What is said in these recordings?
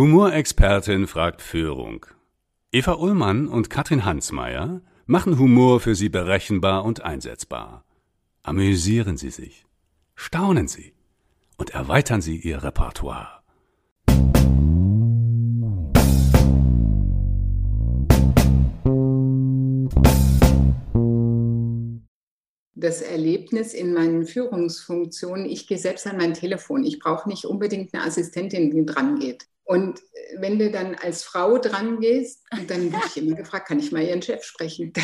Humorexpertin fragt Führung. Eva Ullmann und Katrin Hansmeier machen Humor für Sie berechenbar und einsetzbar. Amüsieren Sie sich, staunen Sie und erweitern Sie Ihr Repertoire. das Erlebnis in meinen Führungsfunktionen, ich gehe selbst an mein Telefon. Ich brauche nicht unbedingt eine Assistentin, die dran geht. Und wenn du dann als Frau dran gehst, dann werde ich immer gefragt, kann ich mal Ihren Chef sprechen?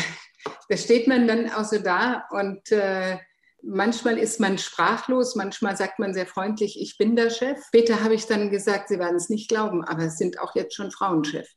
Da steht man dann auch so da und äh, manchmal ist man sprachlos, manchmal sagt man sehr freundlich, ich bin der Chef. Später habe ich dann gesagt, Sie werden es nicht glauben, aber es sind auch jetzt schon Frauenchef.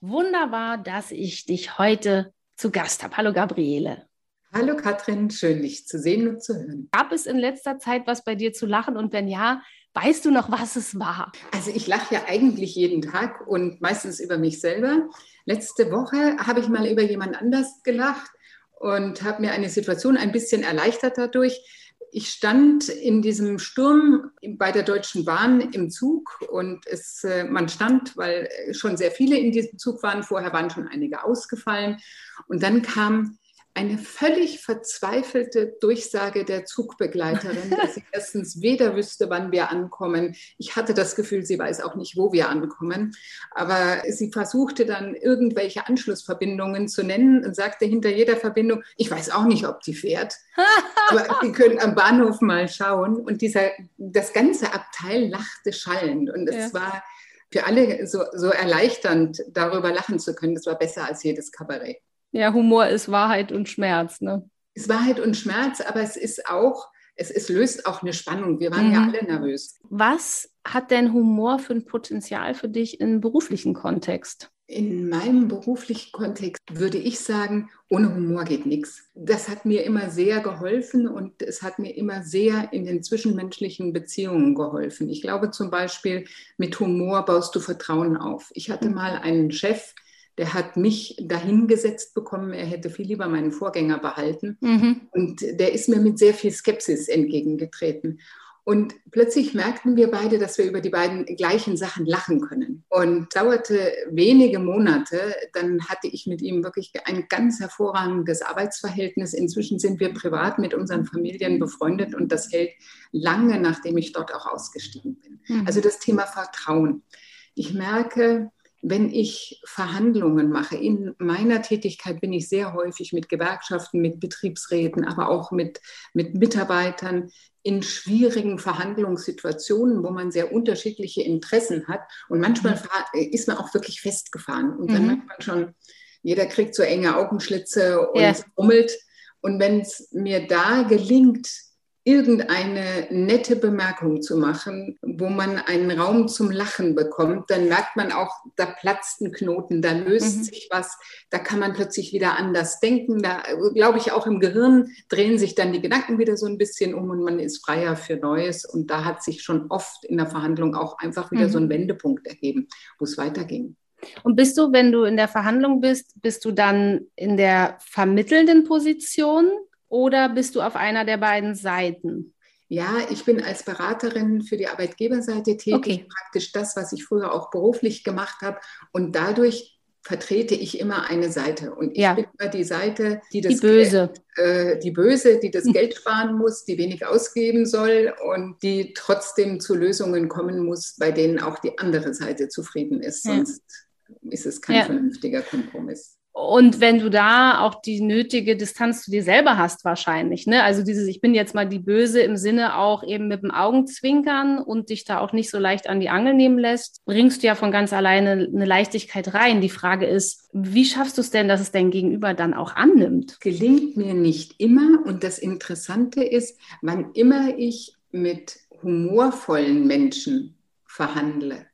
wunderbar, dass ich dich heute zu Gast habe. Hallo Gabriele. Hallo Katrin, schön dich zu sehen und zu hören. Gab es in letzter Zeit was bei dir zu lachen und wenn ja, weißt du noch, was es war? Also ich lache ja eigentlich jeden Tag und meistens über mich selber. Letzte Woche habe ich mal über jemand anders gelacht und habe mir eine Situation ein bisschen erleichtert dadurch ich stand in diesem Sturm bei der Deutschen Bahn im Zug und es, äh, man stand, weil schon sehr viele in diesem Zug waren. Vorher waren schon einige ausgefallen. Und dann kam eine völlig verzweifelte Durchsage der Zugbegleiterin, dass sie erstens weder wüsste, wann wir ankommen. Ich hatte das Gefühl, sie weiß auch nicht, wo wir ankommen. Aber sie versuchte dann irgendwelche Anschlussverbindungen zu nennen und sagte hinter jeder Verbindung, ich weiß auch nicht, ob die fährt. Aber Sie können am Bahnhof mal schauen. Und dieser, das ganze Abteil lachte schallend. Und es ja. war für alle so, so erleichternd, darüber lachen zu können. Das war besser als jedes Kabarett. Ja, Humor ist Wahrheit und Schmerz, ne? Ist Wahrheit und Schmerz, aber es ist auch, es, es löst auch eine Spannung. Wir waren mhm. ja alle nervös. Was hat denn Humor für ein Potenzial für dich im beruflichen Kontext? In meinem beruflichen Kontext würde ich sagen, ohne Humor geht nichts. Das hat mir immer sehr geholfen und es hat mir immer sehr in den zwischenmenschlichen Beziehungen geholfen. Ich glaube zum Beispiel, mit Humor baust du Vertrauen auf. Ich hatte mhm. mal einen Chef, der hat mich dahingesetzt bekommen, er hätte viel lieber meinen Vorgänger behalten. Mhm. Und der ist mir mit sehr viel Skepsis entgegengetreten. Und plötzlich merkten wir beide, dass wir über die beiden gleichen Sachen lachen können. Und dauerte wenige Monate, dann hatte ich mit ihm wirklich ein ganz hervorragendes Arbeitsverhältnis. Inzwischen sind wir privat mit unseren Familien befreundet und das hält lange, nachdem ich dort auch ausgestiegen bin. Mhm. Also das Thema Vertrauen. Ich merke, wenn ich Verhandlungen mache, in meiner Tätigkeit bin ich sehr häufig mit Gewerkschaften, mit Betriebsräten, aber auch mit, mit Mitarbeitern in schwierigen Verhandlungssituationen, wo man sehr unterschiedliche Interessen hat. Und manchmal mhm. ist man auch wirklich festgefahren. Und dann mhm. merkt man schon, jeder kriegt so enge Augenschlitze und ja. rummelt. Und wenn es mir da gelingt, irgendeine nette Bemerkung zu machen, wo man einen Raum zum Lachen bekommt, dann merkt man auch, da platzt ein Knoten, da löst mhm. sich was, da kann man plötzlich wieder anders denken. Da glaube ich auch im Gehirn drehen sich dann die Gedanken wieder so ein bisschen um und man ist freier für Neues. Und da hat sich schon oft in der Verhandlung auch einfach wieder mhm. so ein. Wendepunkt ergeben, wo es weiterging. Und bist du, wenn du in der Verhandlung bist, bist du dann in der vermittelnden Position oder bist du auf einer der beiden Seiten? Ja, ich bin als Beraterin für die Arbeitgeberseite tätig, okay. praktisch das, was ich früher auch beruflich gemacht habe. Und dadurch vertrete ich immer eine Seite. Und ich ja. bin immer die Seite, die das die Böse. Geld, äh, die Böse, die das Geld sparen muss, die wenig ausgeben soll und die trotzdem zu Lösungen kommen muss, bei denen auch die andere Seite zufrieden ist. Sonst ja. ist es kein ja. vernünftiger Kompromiss. Und wenn du da auch die nötige Distanz zu dir selber hast, wahrscheinlich, ne? Also dieses, ich bin jetzt mal die Böse im Sinne auch eben mit dem Augenzwinkern und dich da auch nicht so leicht an die Angel nehmen lässt, bringst du ja von ganz alleine eine Leichtigkeit rein. Die Frage ist, wie schaffst du es denn, dass es dein Gegenüber dann auch annimmt? Gelingt mir nicht immer. Und das Interessante ist, wann immer ich mit humorvollen Menschen verhandle,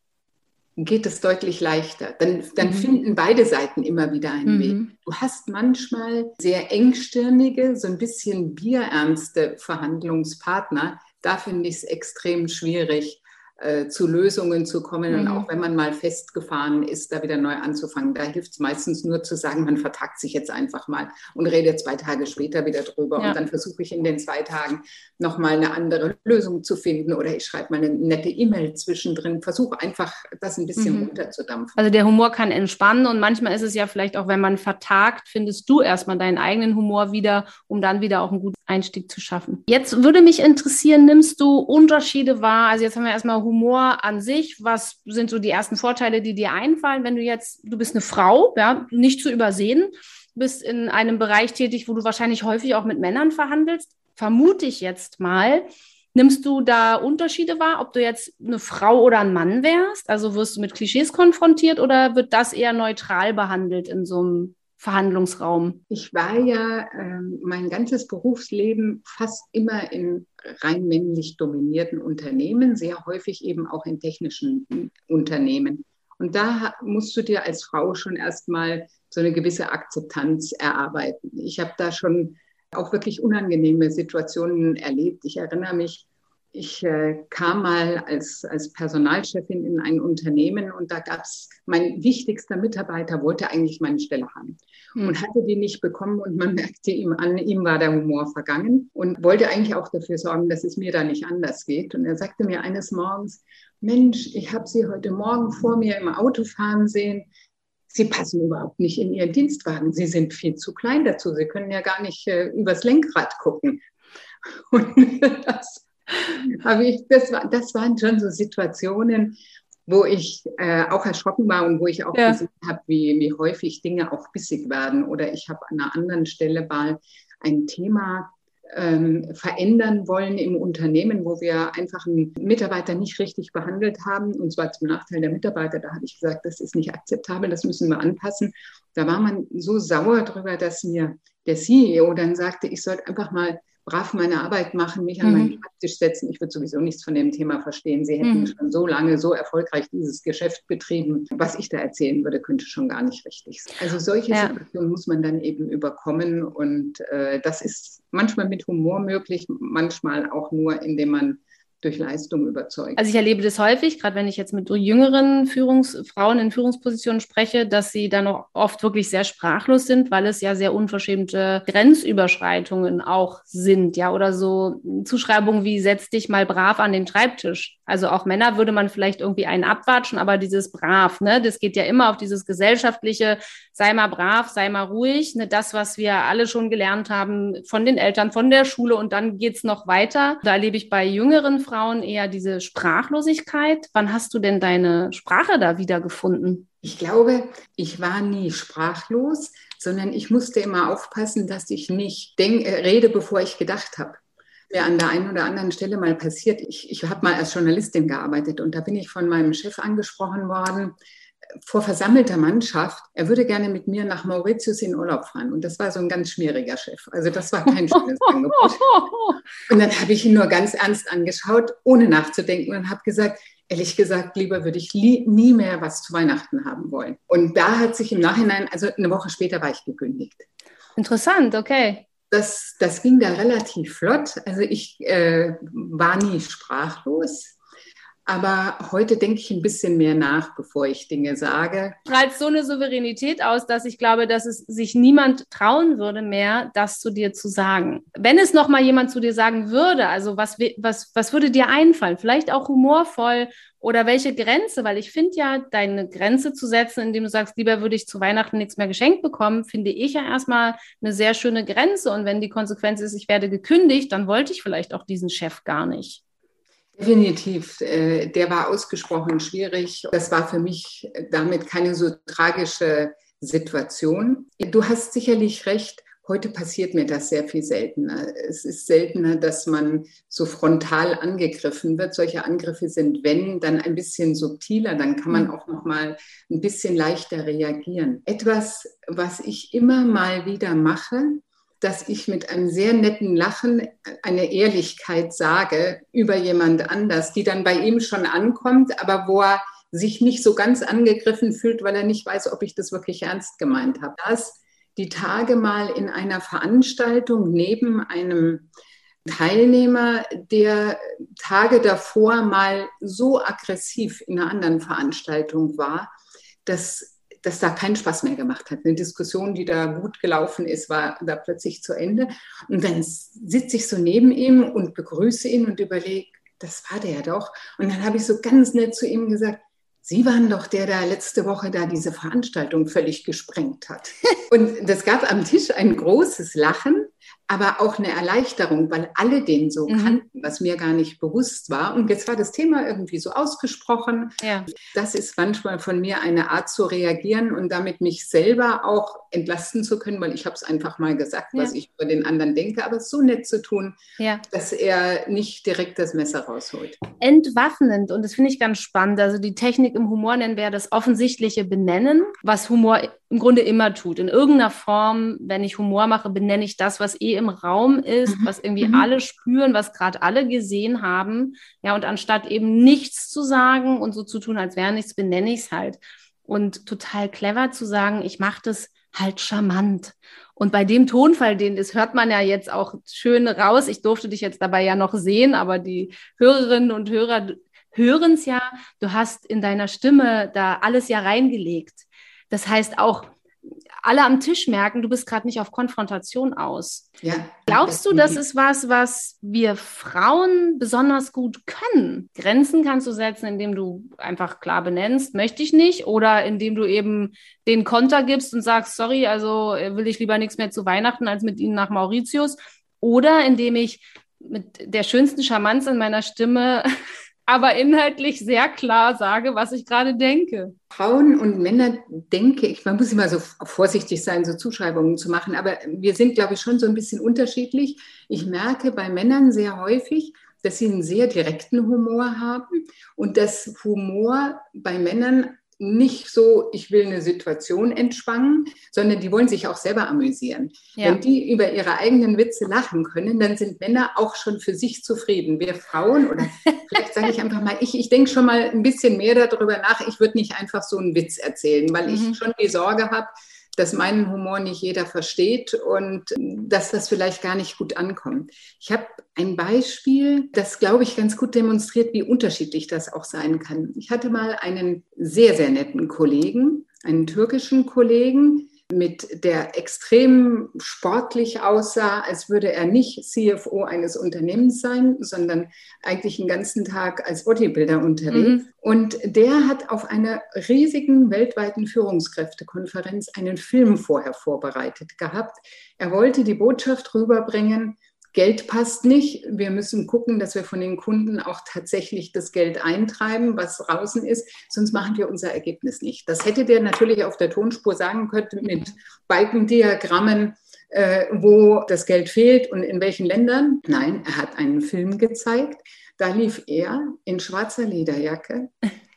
geht es deutlich leichter. Dann, dann mhm. finden beide Seiten immer wieder einen mhm. Weg. Du hast manchmal sehr engstirnige, so ein bisschen bierernste Verhandlungspartner. Da finde ich es extrem schwierig, äh, zu Lösungen zu kommen mhm. und auch wenn man mal festgefahren ist, da wieder neu anzufangen. Da hilft es meistens nur zu sagen, man vertagt sich jetzt einfach mal und redet zwei Tage später wieder drüber ja. und dann versuche ich in den zwei Tagen nochmal eine andere Lösung zu finden oder ich schreibe mal eine nette E-Mail zwischendrin, versuche einfach das ein bisschen mhm. runterzudampfen. Also der Humor kann entspannen und manchmal ist es ja vielleicht auch, wenn man vertagt, findest du erstmal deinen eigenen Humor wieder, um dann wieder auch einen guten Einstieg zu schaffen. Jetzt würde mich interessieren, nimmst du Unterschiede wahr? Also jetzt haben wir erstmal Humor an sich. Was sind so die ersten Vorteile, die dir einfallen, wenn du jetzt, du bist eine Frau, ja, nicht zu übersehen, bist in einem Bereich tätig, wo du wahrscheinlich häufig auch mit Männern verhandelst, vermute ich jetzt mal. Nimmst du da Unterschiede wahr, ob du jetzt eine Frau oder ein Mann wärst? Also wirst du mit Klischees konfrontiert oder wird das eher neutral behandelt in so einem Verhandlungsraum? Ich war ja äh, mein ganzes Berufsleben fast immer in rein männlich dominierten Unternehmen, sehr häufig eben auch in technischen Unternehmen. Und da musst du dir als Frau schon erstmal so eine gewisse Akzeptanz erarbeiten. Ich habe da schon auch wirklich unangenehme Situationen erlebt. Ich erinnere mich, ich äh, kam mal als, als Personalchefin in ein Unternehmen und da gab es, mein wichtigster Mitarbeiter wollte eigentlich meine Stelle haben mhm. und hatte die nicht bekommen und man merkte ihm an, ihm war der Humor vergangen und wollte eigentlich auch dafür sorgen, dass es mir da nicht anders geht. Und er sagte mir eines Morgens, Mensch, ich habe Sie heute Morgen vor mir im Auto fahren sehen. Sie passen überhaupt nicht in Ihren Dienstwagen. Sie sind viel zu klein dazu. Sie können ja gar nicht äh, übers Lenkrad gucken. Und das aber ich, das, war, das waren schon so Situationen, wo ich äh, auch erschrocken war und wo ich auch ja. gesehen habe, wie, wie häufig Dinge auch bissig werden. Oder ich habe an einer anderen Stelle mal ein Thema ähm, verändern wollen im Unternehmen, wo wir einfach einen Mitarbeiter nicht richtig behandelt haben, und zwar zum Nachteil der Mitarbeiter. Da habe ich gesagt, das ist nicht akzeptabel, das müssen wir anpassen. Da war man so sauer drüber, dass mir der CEO dann sagte, ich sollte einfach mal brav meine Arbeit machen, mich an mhm. meinen Schreibtisch setzen. Ich würde sowieso nichts von dem Thema verstehen. Sie hätten mhm. schon so lange, so erfolgreich dieses Geschäft betrieben. Was ich da erzählen würde, könnte schon gar nicht richtig sein. Also solche ja. Situationen muss man dann eben überkommen. Und äh, das ist manchmal mit Humor möglich, manchmal auch nur, indem man durch Leistung überzeugt. Also ich erlebe das häufig, gerade wenn ich jetzt mit jüngeren Führungsfrauen in Führungspositionen spreche, dass sie dann auch oft wirklich sehr sprachlos sind, weil es ja sehr unverschämte Grenzüberschreitungen auch sind, ja, oder so Zuschreibungen wie setz dich mal brav an den Schreibtisch. Also auch Männer würde man vielleicht irgendwie einen abwatschen, aber dieses brav, ne, das geht ja immer auf dieses gesellschaftliche, sei mal brav, sei mal ruhig, ne, das, was wir alle schon gelernt haben von den Eltern, von der Schule und dann geht's noch weiter. Da erlebe ich bei jüngeren Frauen eher diese Sprachlosigkeit. Wann hast du denn deine Sprache da wiedergefunden? Ich glaube, ich war nie sprachlos, sondern ich musste immer aufpassen, dass ich nicht denk, äh, rede, bevor ich gedacht habe. Mir an der einen oder anderen Stelle mal passiert. Ich, ich habe mal als Journalistin gearbeitet und da bin ich von meinem Chef angesprochen worden vor versammelter Mannschaft, er würde gerne mit mir nach Mauritius in Urlaub fahren. Und das war so ein ganz schmieriger Chef. Also das war kein schönes Angebot. Und dann habe ich ihn nur ganz ernst angeschaut, ohne nachzudenken und habe gesagt, ehrlich gesagt, lieber würde ich nie mehr was zu Weihnachten haben wollen. Und da hat sich im Nachhinein, also eine Woche später war ich gekündigt. Interessant, okay. Das, das ging da relativ flott. Also ich äh, war nie sprachlos. Aber heute denke ich ein bisschen mehr nach, bevor ich Dinge sage. Strahlt so eine Souveränität aus, dass ich glaube, dass es sich niemand trauen würde mehr, das zu dir zu sagen. Wenn es noch mal jemand zu dir sagen würde, also was, was, was würde dir einfallen? Vielleicht auch humorvoll oder welche Grenze? Weil ich finde ja, deine Grenze zu setzen, indem du sagst, lieber würde ich zu Weihnachten nichts mehr geschenkt bekommen, finde ich ja erstmal eine sehr schöne Grenze. Und wenn die Konsequenz ist, ich werde gekündigt, dann wollte ich vielleicht auch diesen Chef gar nicht. Definitiv, äh, der war ausgesprochen schwierig. Das war für mich damit keine so tragische Situation. Du hast sicherlich recht, heute passiert mir das sehr viel seltener. Es ist seltener, dass man so frontal angegriffen wird. Solche Angriffe sind, wenn, dann ein bisschen subtiler, dann kann man mhm. auch noch mal ein bisschen leichter reagieren. Etwas, was ich immer mal wieder mache, dass ich mit einem sehr netten Lachen eine Ehrlichkeit sage über jemand anders, die dann bei ihm schon ankommt, aber wo er sich nicht so ganz angegriffen fühlt, weil er nicht weiß, ob ich das wirklich ernst gemeint habe. Das die Tage mal in einer Veranstaltung neben einem Teilnehmer, der Tage davor mal so aggressiv in einer anderen Veranstaltung war, dass das da keinen Spaß mehr gemacht hat. Eine Diskussion, die da gut gelaufen ist, war da plötzlich zu Ende. Und dann sitze ich so neben ihm und begrüße ihn und überlege, das war der doch. Und dann habe ich so ganz nett zu ihm gesagt, Sie waren doch der, der letzte Woche da diese Veranstaltung völlig gesprengt hat. Und das gab am Tisch ein großes Lachen aber auch eine Erleichterung, weil alle den so mhm. kannten, was mir gar nicht bewusst war. Und jetzt war das Thema irgendwie so ausgesprochen. Ja. Das ist manchmal von mir eine Art zu reagieren und damit mich selber auch entlasten zu können, weil ich habe es einfach mal gesagt, ja. was ich über den anderen denke, aber es so nett zu tun, ja. dass er nicht direkt das Messer rausholt. Entwaffnend und das finde ich ganz spannend. Also die Technik im Humor nennen wir das offensichtliche Benennen, was Humor im Grunde immer tut. In irgendeiner Form, wenn ich Humor mache, benenne ich das, was eh im Raum ist, mhm. was irgendwie mhm. alle spüren, was gerade alle gesehen haben. Ja, und anstatt eben nichts zu sagen und so zu tun, als wäre nichts, benenne ich es halt. Und total clever zu sagen, ich mache das halt charmant. Und bei dem Tonfall, den das hört man ja jetzt auch schön raus. Ich durfte dich jetzt dabei ja noch sehen, aber die Hörerinnen und Hörer hören es ja. Du hast in deiner Stimme da alles ja reingelegt. Das heißt auch, alle am Tisch merken, du bist gerade nicht auf Konfrontation aus. Ja, Glaubst du, das ist was, was wir Frauen besonders gut können? Grenzen kannst du setzen, indem du einfach klar benennst, möchte ich nicht, oder indem du eben den Konter gibst und sagst, sorry, also äh, will ich lieber nichts mehr zu Weihnachten als mit Ihnen nach Mauritius, oder indem ich mit der schönsten Charmanz in meiner Stimme aber inhaltlich sehr klar sage, was ich gerade denke. Frauen und Männer denke ich, man muss immer so vorsichtig sein, so Zuschreibungen zu machen, aber wir sind, glaube ich, schon so ein bisschen unterschiedlich. Ich merke bei Männern sehr häufig, dass sie einen sehr direkten Humor haben und dass Humor bei Männern nicht so, ich will eine Situation entspannen, sondern die wollen sich auch selber amüsieren. Ja. Wenn die über ihre eigenen Witze lachen können, dann sind Männer auch schon für sich zufrieden. Wir Frauen, oder vielleicht sage ich einfach mal, ich, ich denke schon mal ein bisschen mehr darüber nach, ich würde nicht einfach so einen Witz erzählen, weil mhm. ich schon die Sorge habe, dass meinen Humor nicht jeder versteht und dass das vielleicht gar nicht gut ankommt. Ich habe ein Beispiel, das, glaube ich, ganz gut demonstriert, wie unterschiedlich das auch sein kann. Ich hatte mal einen sehr, sehr netten Kollegen, einen türkischen Kollegen, mit der extrem sportlich aussah, als würde er nicht CFO eines Unternehmens sein, sondern eigentlich den ganzen Tag als Bodybuilder unterwegs. Mhm. Und der hat auf einer riesigen weltweiten Führungskräftekonferenz einen Film vorher vorbereitet gehabt. Er wollte die Botschaft rüberbringen, Geld passt nicht. Wir müssen gucken, dass wir von den Kunden auch tatsächlich das Geld eintreiben, was draußen ist, sonst machen wir unser Ergebnis nicht. Das hätte der natürlich auf der Tonspur sagen können mit Balkendiagrammen, äh, wo das Geld fehlt und in welchen Ländern. Nein, er hat einen Film gezeigt. Da lief er in schwarzer Lederjacke,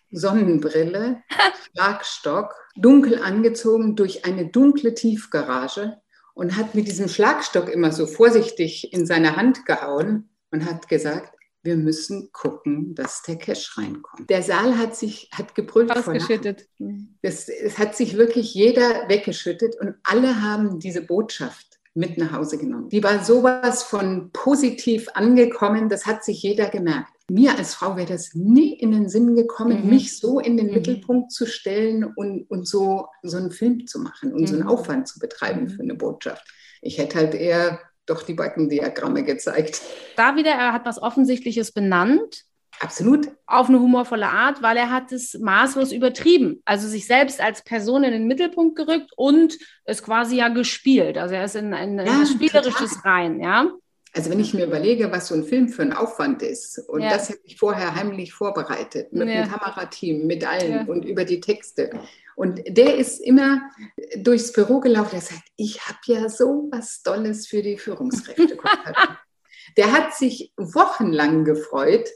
Sonnenbrille, Schlagstock, dunkel angezogen durch eine dunkle Tiefgarage und hat mit diesem Schlagstock immer so vorsichtig in seine Hand gehauen und hat gesagt, wir müssen gucken, dass der Cash reinkommt. Der Saal hat sich, hat gebrüllt. Ausgeschüttet. Das, es hat sich wirklich jeder weggeschüttet und alle haben diese Botschaft mit nach Hause genommen. Die war sowas von positiv angekommen, das hat sich jeder gemerkt mir als Frau wäre das nie in den Sinn gekommen, mhm. mich so in den mhm. Mittelpunkt zu stellen und, und so, so einen Film zu machen und mhm. so einen mhm. Aufwand zu betreiben für eine Botschaft. Ich hätte halt eher doch die Balkendiagramme gezeigt. Da wieder, er hat was Offensichtliches benannt. Absolut. Auf eine humorvolle Art, weil er hat es maßlos übertrieben. Also sich selbst als Person in den Mittelpunkt gerückt und es quasi ja gespielt. Also er ist in ein, ja, spielerisches total. rein, ja. Also wenn ich mir überlege, was so ein Film für ein Aufwand ist, und ja. das habe ich vorher heimlich vorbereitet, mit ja. dem Kamerateam, mit allen ja. und über die Texte. Und der ist immer durchs Büro gelaufen, der sagt, ich habe ja so was Tolles für die Führungskräfte. der hat sich wochenlang gefreut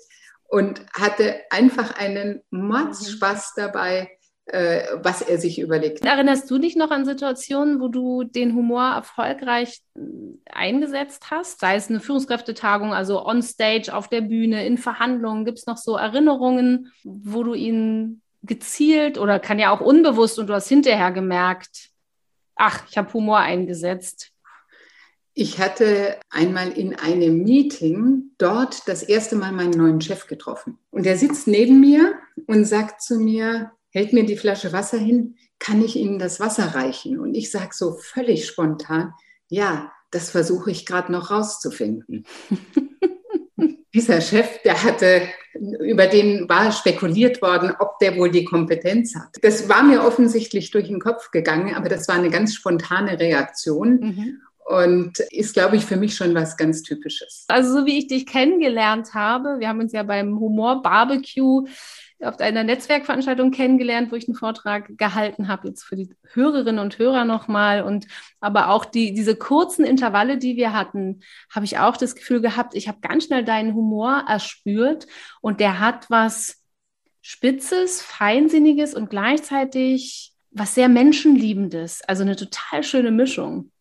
und hatte einfach einen Mordspaß dabei, äh, was er sich überlegt. Erinnerst du dich noch an Situationen, wo du den Humor erfolgreich äh, eingesetzt hast? Sei es eine Führungskräftetagung, also on stage, auf der Bühne, in Verhandlungen. Gibt es noch so Erinnerungen, wo du ihn gezielt oder kann ja auch unbewusst und du hast hinterher gemerkt, ach, ich habe Humor eingesetzt? Ich hatte einmal in einem Meeting dort das erste Mal meinen neuen Chef getroffen. Und er sitzt neben mir und sagt zu mir, hält mir die Flasche Wasser hin, kann ich Ihnen das Wasser reichen? Und ich sage so völlig spontan, ja, das versuche ich gerade noch rauszufinden. Dieser Chef, der hatte, über den war spekuliert worden, ob der wohl die Kompetenz hat. Das war mir offensichtlich durch den Kopf gegangen, aber das war eine ganz spontane Reaktion. Mhm und ist, glaube ich, für mich schon was ganz Typisches. Also so wie ich dich kennengelernt habe, wir haben uns ja beim Humor Barbecue auf einer Netzwerkveranstaltung kennengelernt, wo ich einen Vortrag gehalten habe, jetzt für die Hörerinnen und Hörer nochmal. Und aber auch die, diese kurzen Intervalle, die wir hatten, habe ich auch das Gefühl gehabt, ich habe ganz schnell deinen Humor erspürt und der hat was Spitzes, Feinsinniges und gleichzeitig was sehr Menschenliebendes. Also eine total schöne Mischung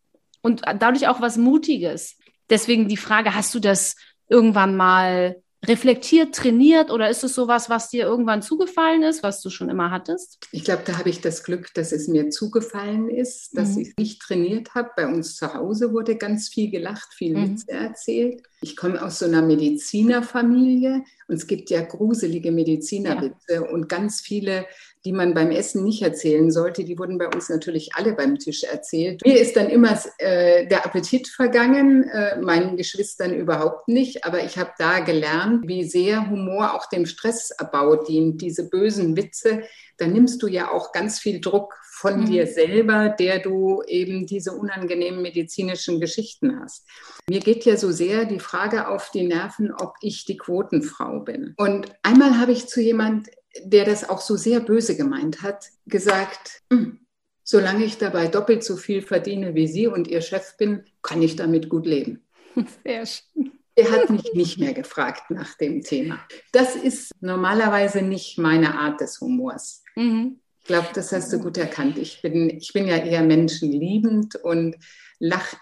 und dadurch auch was Mutiges. Deswegen die Frage, hast du das irgendwann mal reflektiert, trainiert oder ist es sowas, was dir irgendwann zugefallen ist, was du schon immer hattest? Ich glaube, da habe ich das Glück, dass es mir zugefallen ist, dass mhm. ich es nicht trainiert habe. Bei uns zu Hause wurde ganz viel gelacht, viel mhm. Witze erzählt. Ich komme aus so einer Medizinerfamilie und es gibt ja gruselige Medizinerwitze ja. und ganz viele die man beim Essen nicht erzählen sollte, die wurden bei uns natürlich alle beim Tisch erzählt. Mir ist dann immer äh, der Appetit vergangen, äh, meinen Geschwistern überhaupt nicht, aber ich habe da gelernt, wie sehr Humor auch dem Stressabbau dient, diese bösen Witze. Da nimmst du ja auch ganz viel Druck von mhm. dir selber, der du eben diese unangenehmen medizinischen Geschichten hast. Mir geht ja so sehr die Frage auf die Nerven, ob ich die Quotenfrau bin. Und einmal habe ich zu jemand der das auch so sehr böse gemeint hat, gesagt, hm, solange ich dabei doppelt so viel verdiene wie Sie und Ihr Chef bin, kann ich damit gut leben. Sehr schön. Er hat mich nicht mehr gefragt nach dem Thema. Das ist normalerweise nicht meine Art des Humors. Mhm. Ich glaube, das hast du gut erkannt. Ich bin, ich bin ja eher menschenliebend und lache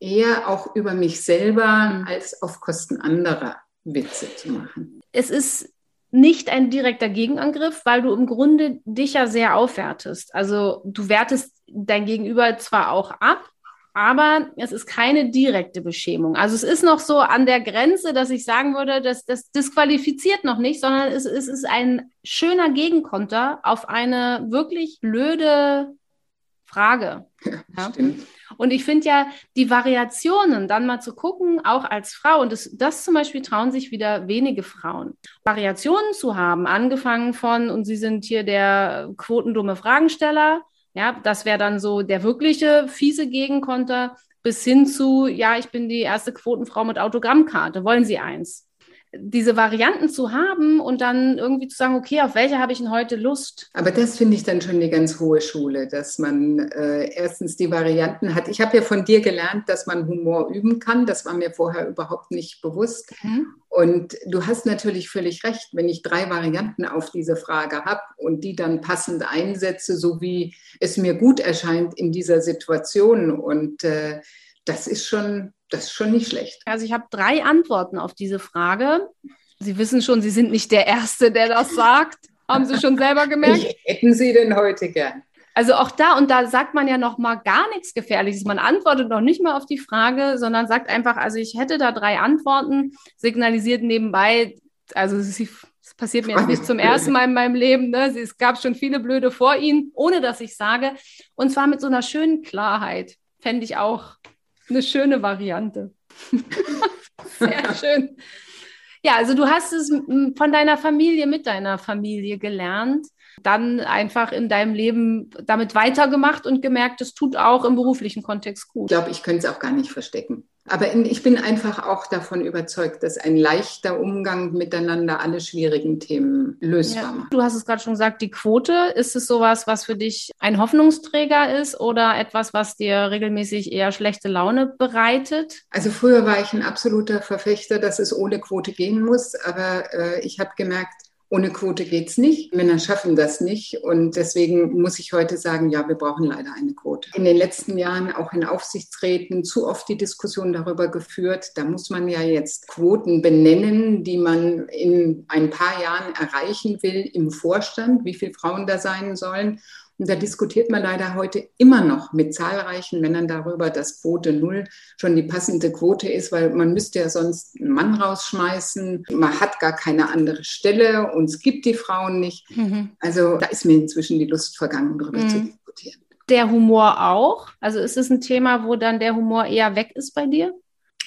eher auch über mich selber, als auf Kosten anderer Witze zu machen. Es ist nicht ein direkter Gegenangriff, weil du im Grunde dich ja sehr aufwertest. Also du wertest dein Gegenüber zwar auch ab, aber es ist keine direkte Beschämung. Also es ist noch so an der Grenze, dass ich sagen würde, dass das disqualifiziert noch nicht, sondern es, es ist ein schöner Gegenkonter auf eine wirklich blöde Frage. Ja, ja. Und ich finde ja, die Variationen dann mal zu gucken, auch als Frau, und das, das zum Beispiel trauen sich wieder wenige Frauen, Variationen zu haben, angefangen von, und Sie sind hier der quotendumme Fragensteller, ja, das wäre dann so der wirkliche fiese Gegenkonter, bis hin zu, ja, ich bin die erste Quotenfrau mit Autogrammkarte, wollen Sie eins? Diese Varianten zu haben und dann irgendwie zu sagen, okay, auf welche habe ich denn heute Lust? Aber das finde ich dann schon eine ganz hohe Schule, dass man äh, erstens die Varianten hat. Ich habe ja von dir gelernt, dass man Humor üben kann. Das war mir vorher überhaupt nicht bewusst. Mhm. Und du hast natürlich völlig recht, wenn ich drei Varianten auf diese Frage habe und die dann passend einsetze, so wie es mir gut erscheint in dieser Situation. Und äh, das ist schon das ist schon nicht schlecht. Also ich habe drei Antworten auf diese Frage. Sie wissen schon, Sie sind nicht der Erste, der das sagt. Haben Sie schon selber gemerkt? Ich hätten Sie denn heute gern? Also auch da und da sagt man ja noch mal gar nichts Gefährliches. Man antwortet noch nicht mal auf die Frage, sondern sagt einfach, also ich hätte da drei Antworten, signalisiert nebenbei, also es passiert mir jetzt nicht zum ersten Mal in meinem Leben. Ne? Es gab schon viele Blöde vor Ihnen, ohne dass ich sage. Und zwar mit so einer schönen Klarheit. Fände ich auch eine schöne Variante. Sehr schön. Ja, also du hast es von deiner Familie, mit deiner Familie gelernt, dann einfach in deinem Leben damit weitergemacht und gemerkt, es tut auch im beruflichen Kontext gut. Ich glaube, ich könnte es auch gar nicht verstecken. Aber ich bin einfach auch davon überzeugt, dass ein leichter Umgang miteinander alle schwierigen Themen lösbar ja. macht. Du hast es gerade schon gesagt, die Quote. Ist es sowas, was für dich ein Hoffnungsträger ist oder etwas, was dir regelmäßig eher schlechte Laune bereitet? Also früher war ich ein absoluter Verfechter, dass es ohne Quote gehen muss. Aber äh, ich habe gemerkt, ohne Quote geht es nicht. Männer schaffen das nicht. Und deswegen muss ich heute sagen, ja, wir brauchen leider eine Quote. In den letzten Jahren auch in Aufsichtsräten zu oft die Diskussion darüber geführt, da muss man ja jetzt Quoten benennen, die man in ein paar Jahren erreichen will im Vorstand, wie viele Frauen da sein sollen. Und da diskutiert man leider heute immer noch mit zahlreichen Männern darüber, dass Quote Null schon die passende Quote ist, weil man müsste ja sonst einen Mann rausschmeißen. Man hat gar keine andere Stelle und es gibt die Frauen nicht. Mhm. Also da ist mir inzwischen die Lust vergangen, darüber mhm. zu diskutieren. Der Humor auch? Also ist es ein Thema, wo dann der Humor eher weg ist bei dir?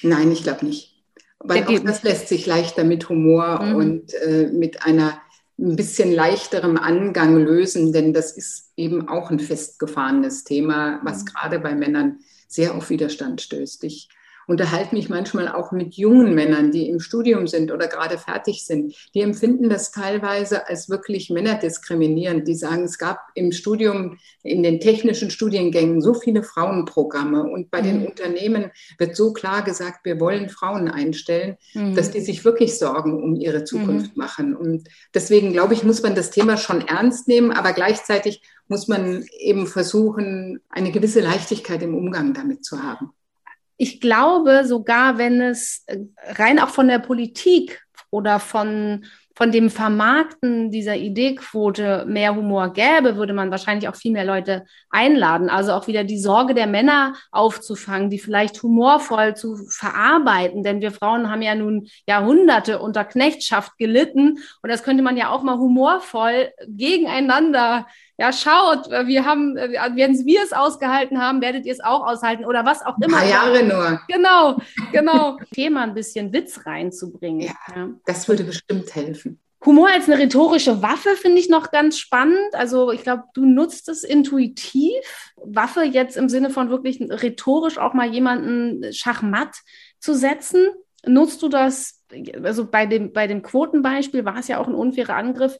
Nein, ich glaube nicht. Weil auch das lässt sich leichter mit Humor mhm. und äh, mit einer ein bisschen leichterem Angang lösen, denn das ist eben auch ein festgefahrenes Thema, was mhm. gerade bei Männern sehr auf Widerstand stößt. Ich unterhalte mich manchmal auch mit jungen Männern, die im Studium sind oder gerade fertig sind. Die empfinden das teilweise als wirklich männerdiskriminierend. Die sagen, es gab im Studium, in den technischen Studiengängen so viele Frauenprogramme und bei mhm. den Unternehmen wird so klar gesagt, wir wollen Frauen einstellen, mhm. dass die sich wirklich Sorgen um ihre Zukunft mhm. machen. Und deswegen glaube ich, muss man das Thema schon ernst nehmen, aber gleichzeitig muss man eben versuchen, eine gewisse Leichtigkeit im Umgang damit zu haben ich glaube sogar, wenn es äh, rein auch von der Politik oder von, von dem Vermarkten dieser Ideequote mehr Humor gäbe, würde man wahrscheinlich auch viel mehr Leute einladen. Also auch wieder die Sorge der Männer aufzufangen, die vielleicht humorvoll zu verarbeiten. Denn wir Frauen haben ja nun Jahrhunderte unter Knechtschaft gelitten. Und das könnte man ja auch mal humorvoll gegeneinander ja, schaut, wir haben, wenn wir es ausgehalten haben, werdet ihr es auch aushalten oder was auch immer. Ein paar Jahre nur. Genau, genau. Thema ein bisschen Witz reinzubringen. Ja, ja. Das würde bestimmt helfen. Humor als eine rhetorische Waffe finde ich noch ganz spannend. Also ich glaube, du nutzt es intuitiv. Waffe jetzt im Sinne von wirklich rhetorisch auch mal jemanden schachmatt zu setzen. Nutzt du das, also bei dem, bei dem Quotenbeispiel war es ja auch ein unfairer Angriff.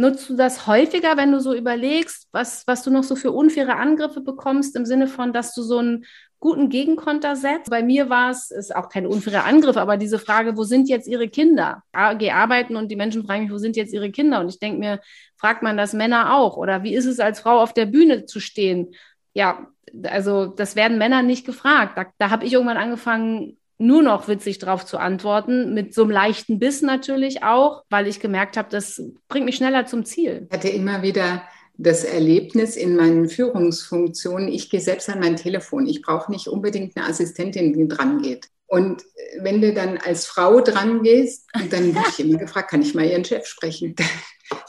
Nutzt du das häufiger, wenn du so überlegst, was, was du noch so für unfaire Angriffe bekommst, im Sinne von, dass du so einen guten Gegenkonter setzt? Bei mir war es, ist auch kein unfairer Angriff, aber diese Frage, wo sind jetzt ihre Kinder? Geh arbeiten und die Menschen fragen mich, wo sind jetzt ihre Kinder? Und ich denke mir, fragt man das Männer auch? Oder wie ist es als Frau auf der Bühne zu stehen? Ja, also das werden Männer nicht gefragt. Da, da habe ich irgendwann angefangen, nur noch witzig drauf zu antworten, mit so einem leichten Biss natürlich auch, weil ich gemerkt habe, das bringt mich schneller zum Ziel. Ich hatte immer wieder das Erlebnis in meinen Führungsfunktionen, ich gehe selbst an mein Telefon. Ich brauche nicht unbedingt eine Assistentin, die dran geht. Und wenn du dann als Frau dran gehst, dann wurde ich immer gefragt, kann ich mal Ihren Chef sprechen?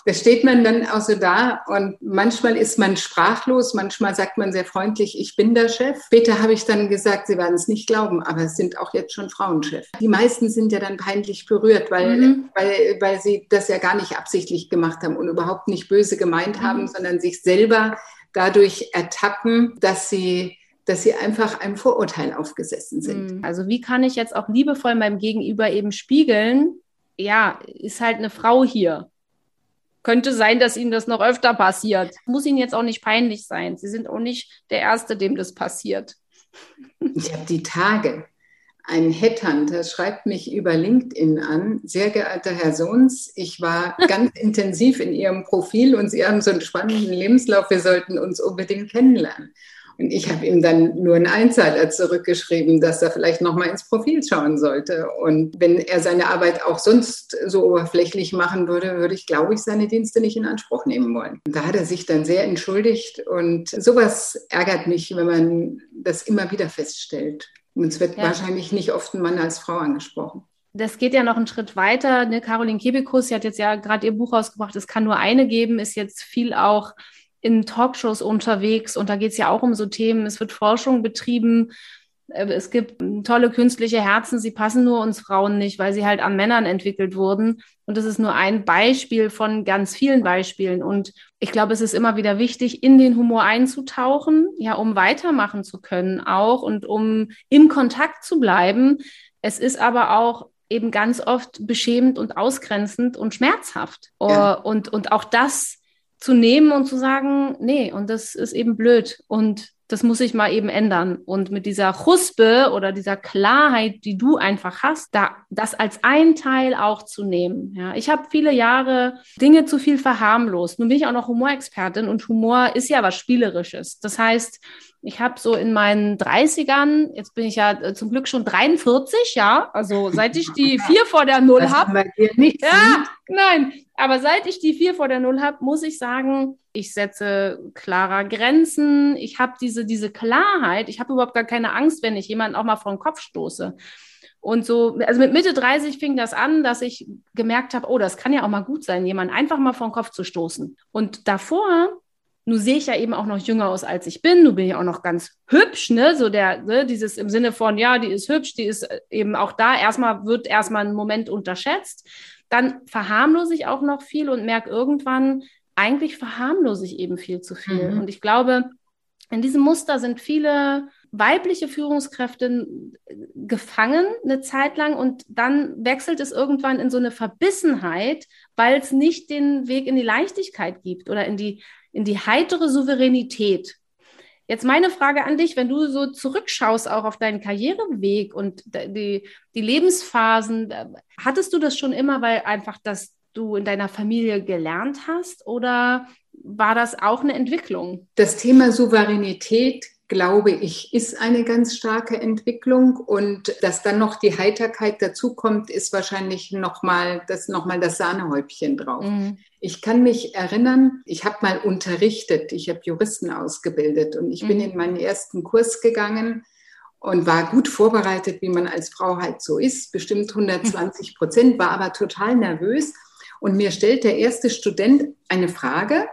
Da steht man dann auch so da und manchmal ist man sprachlos, manchmal sagt man sehr freundlich, ich bin der Chef. Später habe ich dann gesagt, Sie werden es nicht glauben, aber es sind auch jetzt schon Frauenchef. Die meisten sind ja dann peinlich berührt, weil, mhm. weil, weil sie das ja gar nicht absichtlich gemacht haben und überhaupt nicht böse gemeint mhm. haben, sondern sich selber dadurch ertappen, dass sie dass sie einfach einem Vorurteil aufgesessen sind. Mhm. Also wie kann ich jetzt auch liebevoll meinem Gegenüber eben spiegeln, ja, ist halt eine Frau hier könnte sein, dass Ihnen das noch öfter passiert. Muss Ihnen jetzt auch nicht peinlich sein. Sie sind auch nicht der Erste, dem das passiert. Ich habe die Tage. Ein Headhunter schreibt mich über LinkedIn an. Sehr geehrter Herr Sohns, ich war ganz intensiv in Ihrem Profil und Sie haben so einen spannenden Lebenslauf. Wir sollten uns unbedingt kennenlernen. Und ich habe ihm dann nur einen Einzeiler zurückgeschrieben, dass er vielleicht noch mal ins Profil schauen sollte. Und wenn er seine Arbeit auch sonst so oberflächlich machen würde, würde ich, glaube ich, seine Dienste nicht in Anspruch nehmen wollen. Und da hat er sich dann sehr entschuldigt. Und sowas ärgert mich, wenn man das immer wieder feststellt. Und es wird ja. wahrscheinlich nicht oft ein Mann als Frau angesprochen das geht ja noch einen Schritt weiter. Ne? Caroline Kebekus, sie hat jetzt ja gerade ihr Buch rausgebracht, es kann nur eine geben, ist jetzt viel auch in Talkshows unterwegs und da geht es ja auch um so Themen. Es wird Forschung betrieben. Äh, es gibt tolle künstliche Herzen, sie passen nur uns Frauen nicht, weil sie halt an Männern entwickelt wurden. Und das ist nur ein Beispiel von ganz vielen Beispielen. Und ich glaube, es ist immer wieder wichtig, in den Humor einzutauchen, ja, um weitermachen zu können auch und um im Kontakt zu bleiben. Es ist aber auch eben ganz oft beschämend und ausgrenzend und schmerzhaft. Ja. Und, und auch das zu nehmen und zu sagen, nee, und das ist eben blöd und das muss ich mal eben ändern. Und mit dieser Chuspe oder dieser Klarheit, die du einfach hast, da das als ein Teil auch zu nehmen. Ja, ich habe viele Jahre Dinge zu viel verharmlost. Nun bin ich auch noch Humorexpertin und Humor ist ja was Spielerisches. Das heißt, ich habe so in meinen 30ern, jetzt bin ich ja äh, zum Glück schon 43, ja, also seit ich die vier vor der Null habe. Ja, Nein, aber seit ich die vier vor der Null habe, muss ich sagen, ich setze klarer Grenzen. Ich habe diese, diese Klarheit. Ich habe überhaupt gar keine Angst, wenn ich jemanden auch mal vor den Kopf stoße. Und so, also mit Mitte 30 fing das an, dass ich gemerkt habe, oh, das kann ja auch mal gut sein, jemanden einfach mal vor den Kopf zu stoßen. Und davor nun sehe ich ja eben auch noch jünger aus, als ich bin. Nun bin ich auch noch ganz hübsch, ne? So der, ne? dieses im Sinne von, ja, die ist hübsch, die ist äh, eben auch da. Erstmal wird erstmal ein Moment unterschätzt. Dann verharmlose ich auch noch viel und merke irgendwann, eigentlich verharmlose ich eben viel zu viel. Mhm. Und ich glaube, in diesem Muster sind viele weibliche Führungskräfte gefangen eine Zeit lang und dann wechselt es irgendwann in so eine Verbissenheit, weil es nicht den Weg in die Leichtigkeit gibt oder in die in die heitere Souveränität. Jetzt meine Frage an dich, wenn du so zurückschaust auch auf deinen Karriereweg und die, die Lebensphasen, äh, hattest du das schon immer, weil einfach das du in deiner Familie gelernt hast oder war das auch eine Entwicklung? Das Thema Souveränität glaube ich, ist eine ganz starke Entwicklung. Und dass dann noch die Heiterkeit dazukommt, ist wahrscheinlich nochmal das, noch mal das Sahnehäubchen drauf. Mhm. Ich kann mich erinnern, ich habe mal unterrichtet, ich habe Juristen ausgebildet und ich mhm. bin in meinen ersten Kurs gegangen und war gut vorbereitet, wie man als Frau halt so ist, bestimmt 120 Prozent, war aber total nervös. Und mir stellt der erste Student eine Frage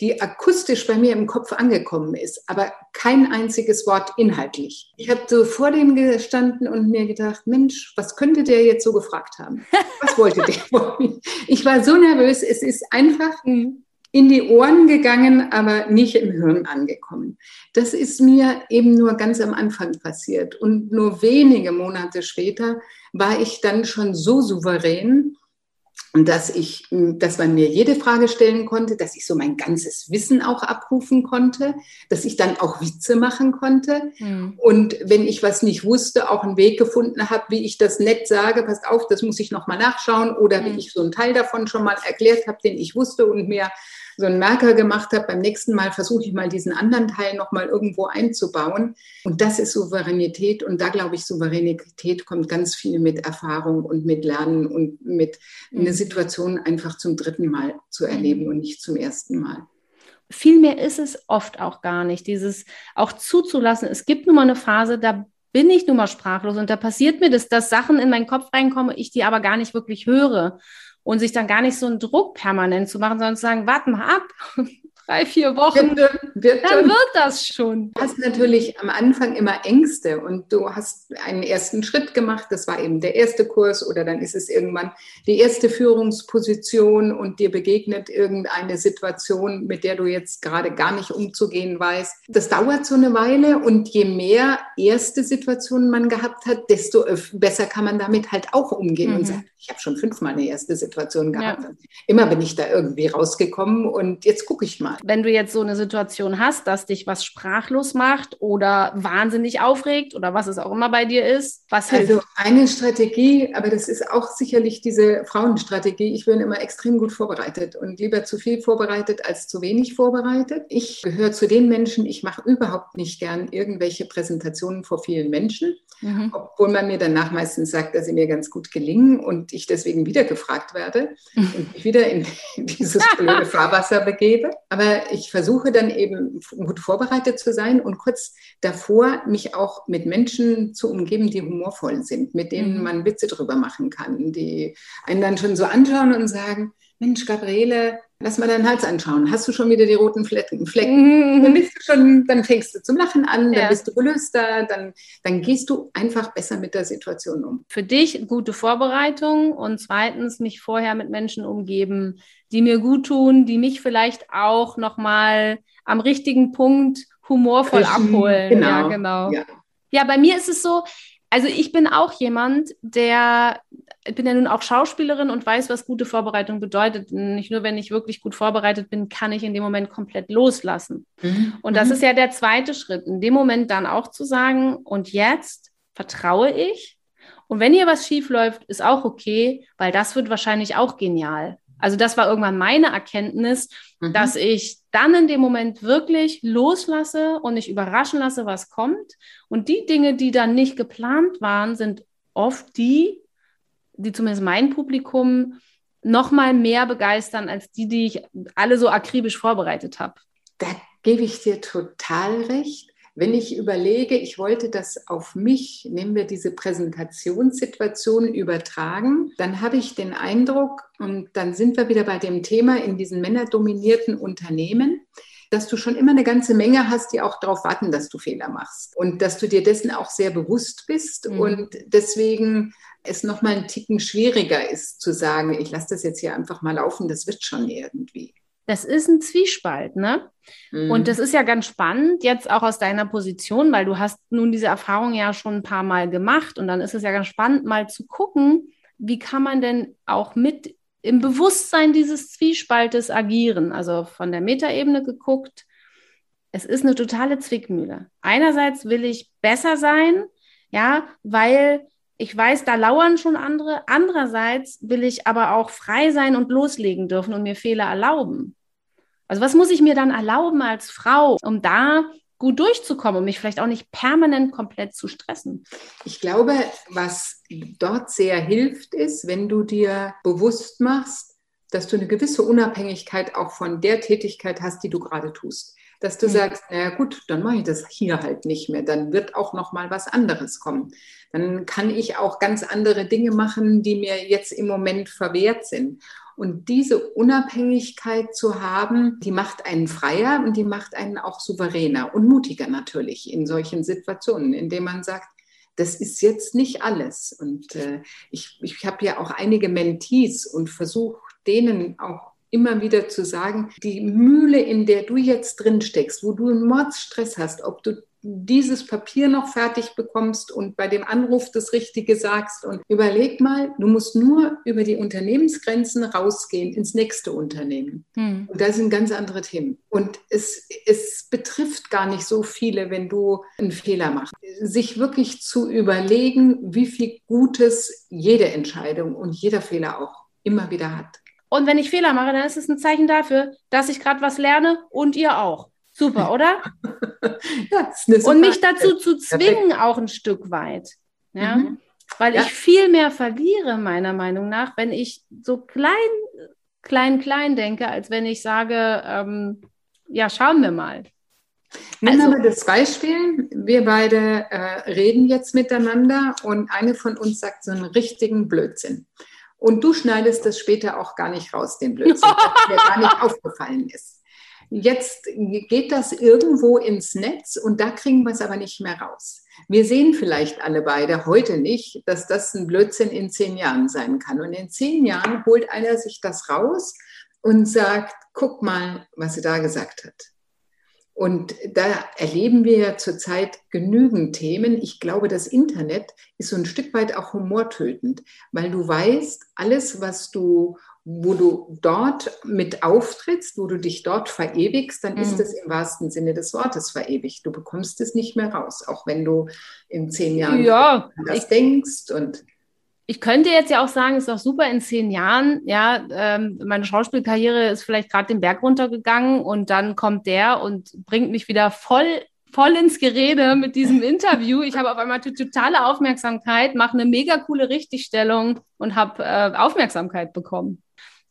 die akustisch bei mir im Kopf angekommen ist, aber kein einziges Wort inhaltlich. Ich habe so vor dem gestanden und mir gedacht, Mensch, was könnte der jetzt so gefragt haben? Was wollte der von mir? Ich war so nervös, es ist einfach in die Ohren gegangen, aber nicht im Hirn angekommen. Das ist mir eben nur ganz am Anfang passiert und nur wenige Monate später war ich dann schon so souverän, dass ich, dass man mir jede Frage stellen konnte, dass ich so mein ganzes Wissen auch abrufen konnte, dass ich dann auch Witze machen konnte mhm. und wenn ich was nicht wusste, auch einen Weg gefunden habe, wie ich das nett sage, passt auf, das muss ich noch mal nachschauen oder mhm. wie hm. ich so einen Teil davon schon mal erklärt habe, den ich wusste und mir so einen Merker gemacht habe, beim nächsten Mal versuche ich mal diesen anderen Teil noch mal irgendwo einzubauen. Und das ist Souveränität. Und da glaube ich, Souveränität kommt ganz viel mit Erfahrung und mit Lernen und mit mhm. eine Situation einfach zum dritten Mal zu erleben mhm. und nicht zum ersten Mal. Viel mehr ist es oft auch gar nicht, dieses auch zuzulassen. Es gibt nun mal eine Phase, da bin ich nun mal sprachlos und da passiert mir das, dass Sachen in meinen Kopf reinkommen, ich die aber gar nicht wirklich höre und sich dann gar nicht so einen Druck permanent zu machen, sondern zu sagen, warte mal ab, drei, vier Wochen, wird, wird dann schon. wird das schon. Du hast natürlich am Anfang immer Ängste und du hast einen ersten Schritt gemacht, das war eben der erste Kurs oder dann ist es irgendwann die erste Führungsposition und dir begegnet irgendeine Situation, mit der du jetzt gerade gar nicht umzugehen weißt. Das dauert so eine Weile und je mehr erste Situationen man gehabt hat, desto besser kann man damit halt auch umgehen mhm. und sagen, ich habe schon fünfmal eine erste Situation gehabt. Ja. Immer bin ich da irgendwie rausgekommen und jetzt gucke ich mal. Wenn du jetzt so eine Situation hast, dass dich was sprachlos macht oder wahnsinnig aufregt oder was es auch immer bei dir ist, was hilft? Also eine Strategie, aber das ist auch sicherlich diese Frauenstrategie. Ich bin immer extrem gut vorbereitet und lieber zu viel vorbereitet als zu wenig vorbereitet. Ich gehöre zu den Menschen, ich mache überhaupt nicht gern irgendwelche Präsentationen vor vielen Menschen, mhm. obwohl man mir danach meistens sagt, dass sie mir ganz gut gelingen und ich deswegen wieder gefragt werde und mich wieder in dieses blöde Fahrwasser begebe. Aber ich versuche dann eben gut vorbereitet zu sein und kurz davor mich auch mit Menschen zu umgeben, die humorvoll sind, mit denen mhm. man Witze drüber machen kann, die einen dann schon so anschauen und sagen, Mensch, Gabriele, lass mal deinen Hals anschauen. Hast du schon wieder die roten Flecken? Flecken? Mhm. Dann bist du schon, dann fängst du zum Lachen an, dann ja. bist du gelöster, dann, dann gehst du einfach besser mit der Situation um. Für dich gute Vorbereitung und zweitens mich vorher mit Menschen umgeben, die mir gut tun, die mich vielleicht auch nochmal am richtigen Punkt humorvoll abholen. Genau. Ja, genau. Ja. ja, bei mir ist es so, also ich bin auch jemand, der, ich bin ja nun auch Schauspielerin und weiß, was gute Vorbereitung bedeutet. Nicht nur, wenn ich wirklich gut vorbereitet bin, kann ich in dem Moment komplett loslassen. Mhm. Und das mhm. ist ja der zweite Schritt, in dem Moment dann auch zu sagen, und jetzt vertraue ich. Und wenn hier was schief läuft, ist auch okay, weil das wird wahrscheinlich auch genial. Also das war irgendwann meine Erkenntnis, mhm. dass ich dann in dem Moment wirklich loslasse und mich überraschen lasse, was kommt. Und die Dinge, die dann nicht geplant waren, sind oft die, die zumindest mein Publikum noch mal mehr begeistern als die, die ich alle so akribisch vorbereitet habe. Da gebe ich dir total recht. Wenn ich überlege, ich wollte das auf mich, nehmen wir diese Präsentationssituation übertragen, dann habe ich den Eindruck, und dann sind wir wieder bei dem Thema in diesen männerdominierten Unternehmen, dass du schon immer eine ganze Menge hast, die auch darauf warten, dass du Fehler machst. Und dass du dir dessen auch sehr bewusst bist mhm. und deswegen es nochmal einen Ticken schwieriger ist zu sagen, ich lasse das jetzt hier einfach mal laufen, das wird schon irgendwie. Das ist ein Zwiespalt, ne? Mhm. Und das ist ja ganz spannend, jetzt auch aus deiner Position, weil du hast nun diese Erfahrung ja schon ein paar Mal gemacht und dann ist es ja ganz spannend, mal zu gucken, wie kann man denn auch mit im Bewusstsein dieses Zwiespaltes agieren. Also von der Metaebene geguckt, es ist eine totale Zwickmühle. Einerseits will ich besser sein, ja, weil ich weiß, da lauern schon andere. Andererseits will ich aber auch frei sein und loslegen dürfen und mir Fehler erlauben. Also was muss ich mir dann erlauben als Frau, um da gut durchzukommen und mich vielleicht auch nicht permanent komplett zu stressen? Ich glaube, was dort sehr hilft, ist, wenn du dir bewusst machst, dass du eine gewisse Unabhängigkeit auch von der Tätigkeit hast, die du gerade tust. Dass du mhm. sagst, na gut, dann mache ich das hier halt nicht mehr. Dann wird auch noch mal was anderes kommen. Dann kann ich auch ganz andere Dinge machen, die mir jetzt im Moment verwehrt sind. Und diese Unabhängigkeit zu haben, die macht einen freier und die macht einen auch souveräner und mutiger natürlich in solchen Situationen, indem man sagt, das ist jetzt nicht alles. Und äh, ich, ich habe ja auch einige Mentees und versuche denen auch immer wieder zu sagen, die Mühle, in der du jetzt drin steckst, wo du einen Mordsstress hast, ob du dieses Papier noch fertig bekommst und bei dem Anruf das Richtige sagst. Und überleg mal, du musst nur über die Unternehmensgrenzen rausgehen ins nächste Unternehmen. Hm. Und da sind ganz andere Themen. Und es, es betrifft gar nicht so viele, wenn du einen Fehler machst. Sich wirklich zu überlegen, wie viel Gutes jede Entscheidung und jeder Fehler auch immer wieder hat. Und wenn ich Fehler mache, dann ist es ein Zeichen dafür, dass ich gerade was lerne und ihr auch. Super, oder? ja, und mich dazu zu zwingen, Perfekt. auch ein Stück weit. Ja? Mhm. Weil ja. ich viel mehr verliere, meiner Meinung nach, wenn ich so klein, klein, klein denke, als wenn ich sage, ähm, ja, schauen wir mal. Nehmen also, wir mal das Beispiel. Wir beide äh, reden jetzt miteinander und eine von uns sagt so einen richtigen Blödsinn. Und du schneidest das später auch gar nicht raus, den Blödsinn, der gar nicht aufgefallen ist. Jetzt geht das irgendwo ins Netz und da kriegen wir es aber nicht mehr raus. Wir sehen vielleicht alle beide heute nicht, dass das ein Blödsinn in zehn Jahren sein kann. Und in zehn Jahren holt einer sich das raus und sagt, guck mal, was sie da gesagt hat. Und da erleben wir ja zurzeit genügend Themen. Ich glaube, das Internet ist so ein Stück weit auch humortötend, weil du weißt, alles, was du wo du dort mit auftrittst, wo du dich dort verewigst, dann mhm. ist es im wahrsten Sinne des Wortes verewigt. Du bekommst es nicht mehr raus, auch wenn du in zehn Jahren ja, das ich, denkst und ich könnte jetzt ja auch sagen, es ist doch super in zehn Jahren. Ja, ähm, meine Schauspielkarriere ist vielleicht gerade den Berg runtergegangen und dann kommt der und bringt mich wieder voll voll ins Gerede mit diesem Interview. Ich habe auf einmal die totale Aufmerksamkeit, mache eine mega coole Richtigstellung und habe äh, Aufmerksamkeit bekommen.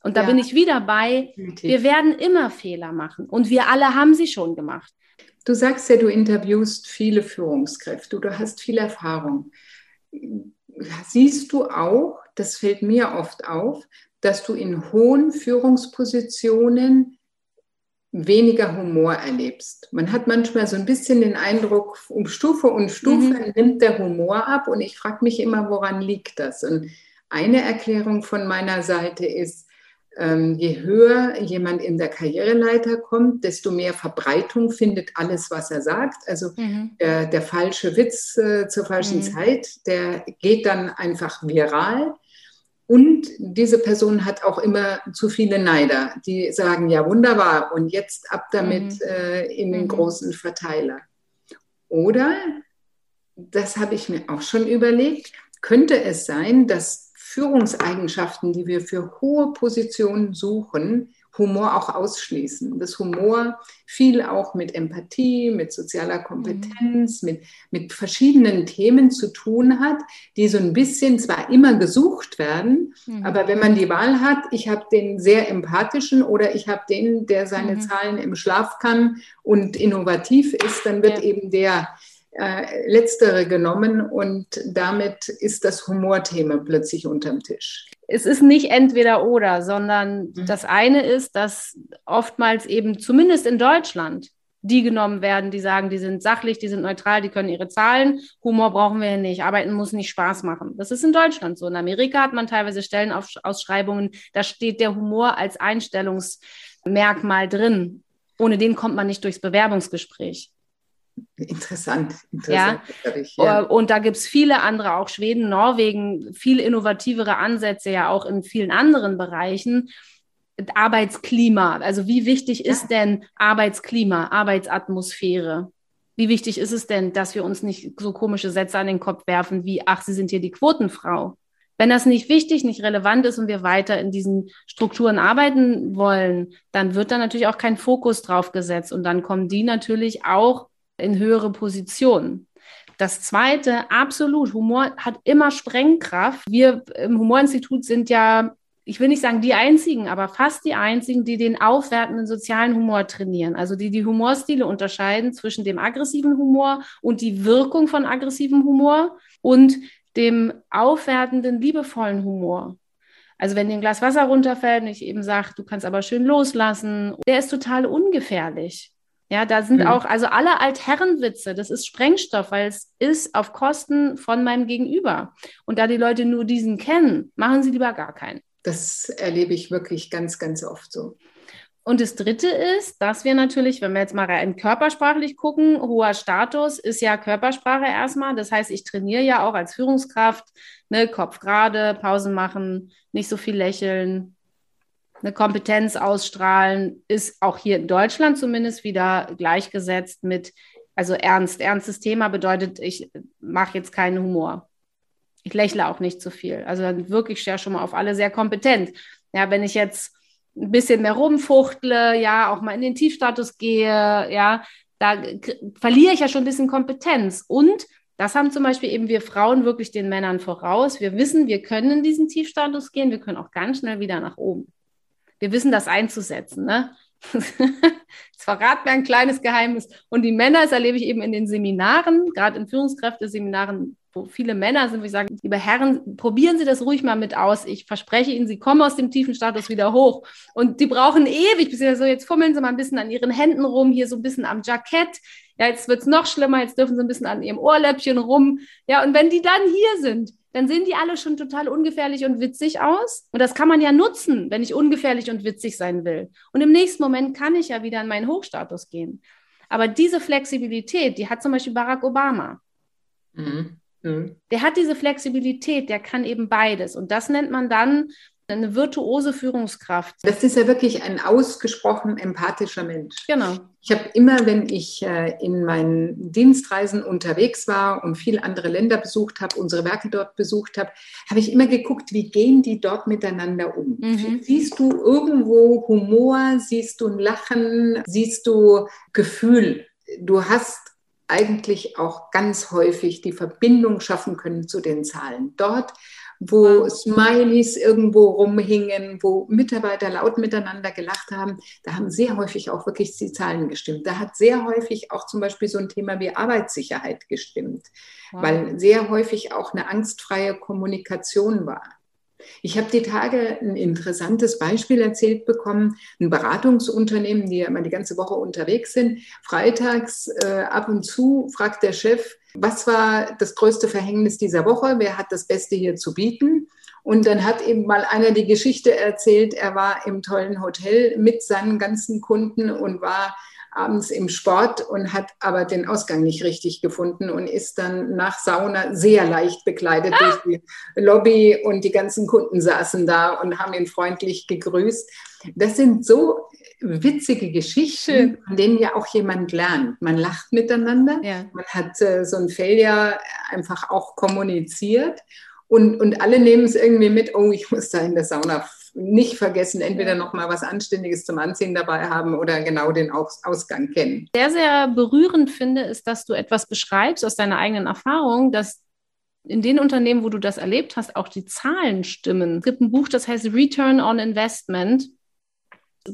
Und da ja. bin ich wieder bei, wir werden immer Fehler machen und wir alle haben sie schon gemacht. Du sagst ja, du interviewst viele Führungskräfte, du hast viel Erfahrung. Siehst du auch, das fällt mir oft auf, dass du in hohen Führungspositionen weniger Humor erlebst. Man hat manchmal so ein bisschen den Eindruck, um Stufe und Stufe mhm. nimmt der Humor ab und ich frage mich immer, woran liegt das? Und eine Erklärung von meiner Seite ist, je höher jemand in der Karriereleiter kommt, desto mehr Verbreitung findet alles, was er sagt. Also mhm. der, der, falsche Witz äh, zur falschen mhm. Zeit, der geht dann einfach viral. Und diese Person hat auch immer zu viele Neider, die sagen, ja wunderbar, und jetzt ab damit mhm. äh, in den mhm. großen Verteiler. Oder, das habe ich mir auch schon überlegt, könnte es sein, dass Führungseigenschaften, die wir für hohe Positionen suchen, Humor auch ausschließen. Dass Humor viel auch mit Empathie, mit sozialer Kompetenz, mhm. mit, mit verschiedenen Themen zu tun hat, die so ein bisschen zwar immer gesucht werden, mhm. aber wenn man die Wahl hat, ich habe den sehr empathischen oder ich habe den, der seine mhm. Zahlen im Schlaf kann und innovativ ist, dann wird ja. eben der äh, letztere genommen und damit ist das Humorthema plötzlich unterm Tisch. Es ist nicht entweder oder, sondern mhm. das eine ist, dass oftmals eben zumindest in Deutschland die genommen werden, die sagen, die sind sachlich, die sind neutral, die können ihre Zahlen. Humor brauchen wir nicht. Arbeiten muss nicht Spaß machen. Das ist in Deutschland so. In Amerika hat man teilweise Stellenausschreibungen, da steht der Humor als Einstellungsmerkmal drin. Ohne den kommt man nicht durchs Bewerbungsgespräch. Interessant, interessant. Ja. Ich, ja. Und da gibt es viele andere, auch Schweden, Norwegen, viel innovativere Ansätze ja auch in vielen anderen Bereichen. Arbeitsklima, also wie wichtig ja. ist denn Arbeitsklima, Arbeitsatmosphäre? Wie wichtig ist es denn, dass wir uns nicht so komische Sätze an den Kopf werfen wie, ach, Sie sind hier die Quotenfrau? Wenn das nicht wichtig, nicht relevant ist und wir weiter in diesen Strukturen arbeiten wollen, dann wird da natürlich auch kein Fokus drauf gesetzt und dann kommen die natürlich auch in höhere Positionen. Das zweite, absolut, Humor hat immer Sprengkraft. Wir im Humorinstitut sind ja, ich will nicht sagen die einzigen, aber fast die einzigen, die den aufwertenden sozialen Humor trainieren. Also die die Humorstile unterscheiden zwischen dem aggressiven Humor und die Wirkung von aggressivem Humor und dem aufwertenden, liebevollen Humor. Also wenn dir ein Glas Wasser runterfällt und ich eben sage, du kannst aber schön loslassen, der ist total ungefährlich. Ja, da sind mhm. auch, also alle Altherrenwitze, das ist Sprengstoff, weil es ist auf Kosten von meinem Gegenüber. Und da die Leute nur diesen kennen, machen sie lieber gar keinen. Das erlebe ich wirklich ganz, ganz oft so. Und das Dritte ist, dass wir natürlich, wenn wir jetzt mal rein körpersprachlich gucken, hoher Status ist ja Körpersprache erstmal. Das heißt, ich trainiere ja auch als Führungskraft, ne, Kopf gerade, Pausen machen, nicht so viel lächeln, eine Kompetenz ausstrahlen, ist auch hier in Deutschland zumindest wieder gleichgesetzt mit, also ernst. Ernstes Thema bedeutet, ich mache jetzt keinen Humor. Ich lächle auch nicht zu viel. Also dann wirklich ja schon mal auf alle sehr kompetent. Ja, wenn ich jetzt ein bisschen mehr rumfuchtle, ja, auch mal in den Tiefstatus gehe, ja, da verliere ich ja schon ein bisschen Kompetenz. Und das haben zum Beispiel eben wir Frauen wirklich den Männern voraus. Wir wissen, wir können in diesen Tiefstatus gehen, wir können auch ganz schnell wieder nach oben wir wissen das einzusetzen. Ne? Jetzt verrat mir ein kleines Geheimnis. Und die Männer, das erlebe ich eben in den Seminaren, gerade in Führungskräfteseminaren, wo viele Männer sind, wo ich sage, liebe Herren, probieren Sie das ruhig mal mit aus. Ich verspreche Ihnen, Sie kommen aus dem tiefen Status wieder hoch. Und die brauchen ewig, bis sie so, jetzt fummeln Sie mal ein bisschen an Ihren Händen rum, hier so ein bisschen am Jackett. Ja, jetzt wird es noch schlimmer, jetzt dürfen Sie ein bisschen an Ihrem Ohrläppchen rum. Ja, und wenn die dann hier sind, dann sehen die alle schon total ungefährlich und witzig aus. Und das kann man ja nutzen, wenn ich ungefährlich und witzig sein will. Und im nächsten Moment kann ich ja wieder in meinen Hochstatus gehen. Aber diese Flexibilität, die hat zum Beispiel Barack Obama. Mhm. Mhm. Der hat diese Flexibilität, der kann eben beides. Und das nennt man dann eine virtuose Führungskraft. Das ist ja wirklich ein ausgesprochen empathischer Mensch. Genau. Ich habe immer, wenn ich äh, in meinen Dienstreisen unterwegs war und viele andere Länder besucht habe, unsere Werke dort besucht habe, habe ich immer geguckt, wie gehen die dort miteinander um. Mhm. Siehst du irgendwo Humor, siehst du ein Lachen, siehst du Gefühl. Du hast eigentlich auch ganz häufig die Verbindung schaffen können zu den Zahlen. Dort wo Smileys irgendwo rumhingen, wo Mitarbeiter laut miteinander gelacht haben. Da haben sehr häufig auch wirklich die Zahlen gestimmt. Da hat sehr häufig auch zum Beispiel so ein Thema wie Arbeitssicherheit gestimmt, wow. weil sehr häufig auch eine angstfreie Kommunikation war. Ich habe die Tage ein interessantes Beispiel erzählt bekommen. Ein Beratungsunternehmen, die ja immer die ganze Woche unterwegs sind. Freitags äh, ab und zu fragt der Chef, was war das größte Verhängnis dieser Woche? Wer hat das Beste hier zu bieten? Und dann hat eben mal einer die Geschichte erzählt, er war im tollen Hotel mit seinen ganzen Kunden und war abends im Sport und hat aber den Ausgang nicht richtig gefunden und ist dann nach Sauna sehr leicht bekleidet ah. durch die Lobby und die ganzen Kunden saßen da und haben ihn freundlich gegrüßt. Das sind so witzige Geschichten, von denen ja auch jemand lernt. Man lacht miteinander, ja. man hat äh, so ein Failure einfach auch kommuniziert und, und alle nehmen es irgendwie mit, oh, ich muss da in der Sauna nicht vergessen, entweder noch mal was Anständiges zum Anziehen dabei haben oder genau den Aus Ausgang kennen. Sehr, sehr berührend finde, ist, dass du etwas beschreibst aus deiner eigenen Erfahrung, dass in den Unternehmen, wo du das erlebt hast, auch die Zahlen stimmen. Es gibt ein Buch, das heißt Return on Investment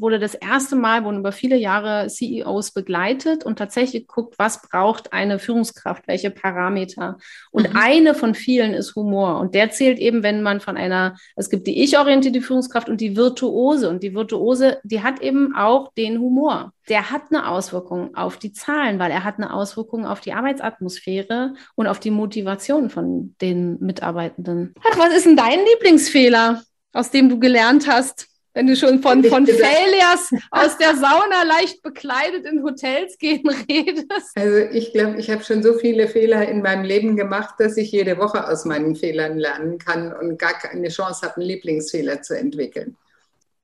wurde das erste Mal, wurden über viele Jahre CEOs begleitet und tatsächlich guckt, was braucht eine Führungskraft, welche Parameter. Und mhm. eine von vielen ist Humor. Und der zählt eben, wenn man von einer, es gibt die ich-orientierte Führungskraft und die Virtuose. Und die Virtuose, die hat eben auch den Humor. Der hat eine Auswirkung auf die Zahlen, weil er hat eine Auswirkung auf die Arbeitsatmosphäre und auf die Motivation von den Mitarbeitenden. Was ist denn dein Lieblingsfehler, aus dem du gelernt hast? Wenn du schon von, von Failures aus der Sauna leicht bekleidet in Hotels gehen redest. Also ich glaube, ich habe schon so viele Fehler in meinem Leben gemacht, dass ich jede Woche aus meinen Fehlern lernen kann und gar keine Chance habe, einen Lieblingsfehler zu entwickeln.